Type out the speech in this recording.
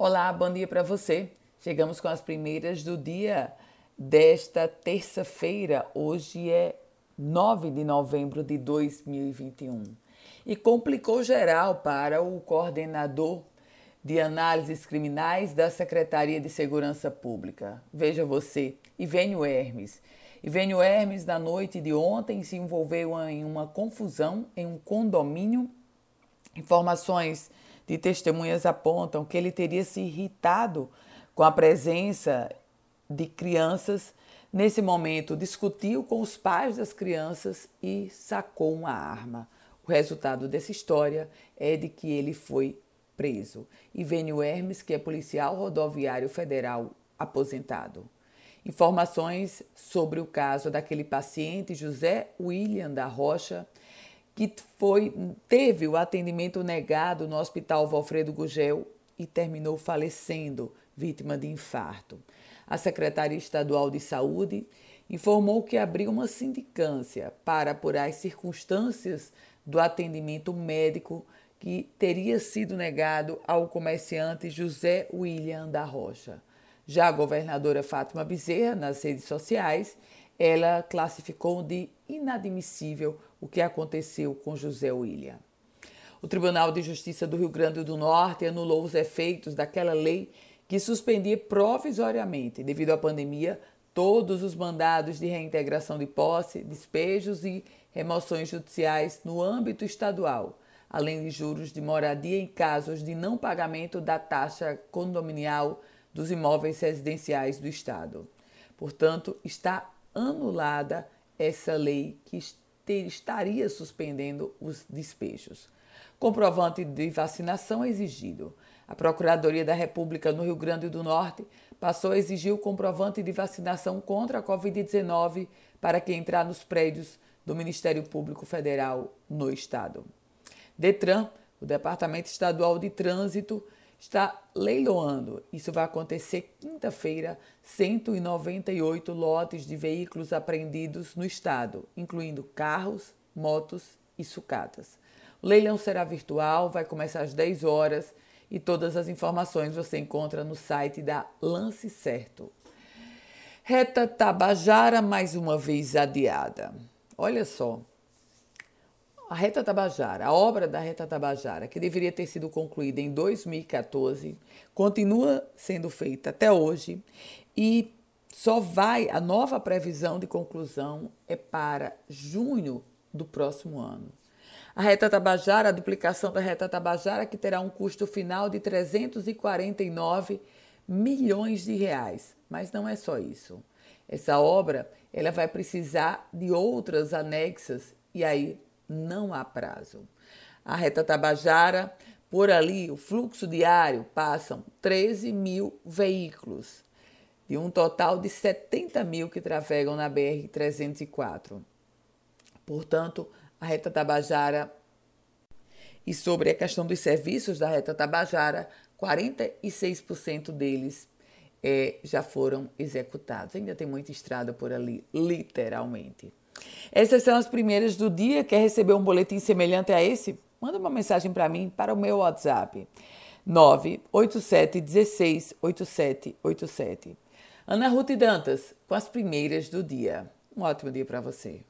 Olá, bom dia para você. Chegamos com as primeiras do dia desta terça-feira. Hoje é 9 de novembro de 2021. E complicou geral para o coordenador de análises criminais da Secretaria de Segurança Pública. Veja você, Ivênio Hermes. Ivênio Hermes, na noite de ontem, se envolveu em uma confusão em um condomínio. Informações de testemunhas apontam que ele teria se irritado com a presença de crianças. Nesse momento, discutiu com os pais das crianças e sacou uma arma. O resultado dessa história é de que ele foi preso. Ivênio Hermes, que é policial rodoviário federal aposentado. Informações sobre o caso daquele paciente José William da Rocha, que foi, teve o atendimento negado no Hospital Valfredo Gugel e terminou falecendo, vítima de infarto. A Secretaria Estadual de Saúde informou que abriu uma sindicância para apurar as circunstâncias do atendimento médico que teria sido negado ao comerciante José William da Rocha. Já a governadora Fátima Bezerra, nas redes sociais, ela classificou de inadmissível o que aconteceu com José William. O Tribunal de Justiça do Rio Grande do Norte anulou os efeitos daquela lei que suspendia provisoriamente, devido à pandemia, todos os mandados de reintegração de posse, despejos e remoções judiciais no âmbito estadual, além de juros de moradia em casos de não pagamento da taxa condominial dos imóveis residenciais do Estado. Portanto, está anulada essa lei que estaria suspendendo os despejos. Comprovante de vacinação exigido. A Procuradoria da República no Rio Grande do Norte passou a exigir o comprovante de vacinação contra a Covid-19 para quem entrar nos prédios do Ministério Público Federal no Estado. Detran, o Departamento Estadual de Trânsito, está leiloando. Isso vai acontecer quinta-feira, 198 lotes de veículos apreendidos no estado, incluindo carros, motos e sucatas. O leilão será virtual, vai começar às 10 horas e todas as informações você encontra no site da Lance Certo. Reta Tabajara mais uma vez adiada. Olha só, a Reta Tabajara, a obra da Reta Tabajara, que deveria ter sido concluída em 2014, continua sendo feita até hoje e só vai, a nova previsão de conclusão é para junho do próximo ano. A Reta Tabajara, a duplicação da Reta Tabajara, que terá um custo final de 349 milhões de reais. Mas não é só isso. Essa obra ela vai precisar de outras anexas e aí não há prazo. A reta Tabajara, por ali, o fluxo diário passam 13 mil veículos, de um total de 70 mil que trafegam na BR-304. Portanto, a reta Tabajara e sobre a questão dos serviços da reta Tabajara, 46% deles é, já foram executados. Ainda tem muita estrada por ali, literalmente. Essas são as primeiras do dia. Quer receber um boletim semelhante a esse? Manda uma mensagem para mim para o meu WhatsApp. 987 16 8787. Ana Ruth Dantas, com as primeiras do dia. Um ótimo dia para você.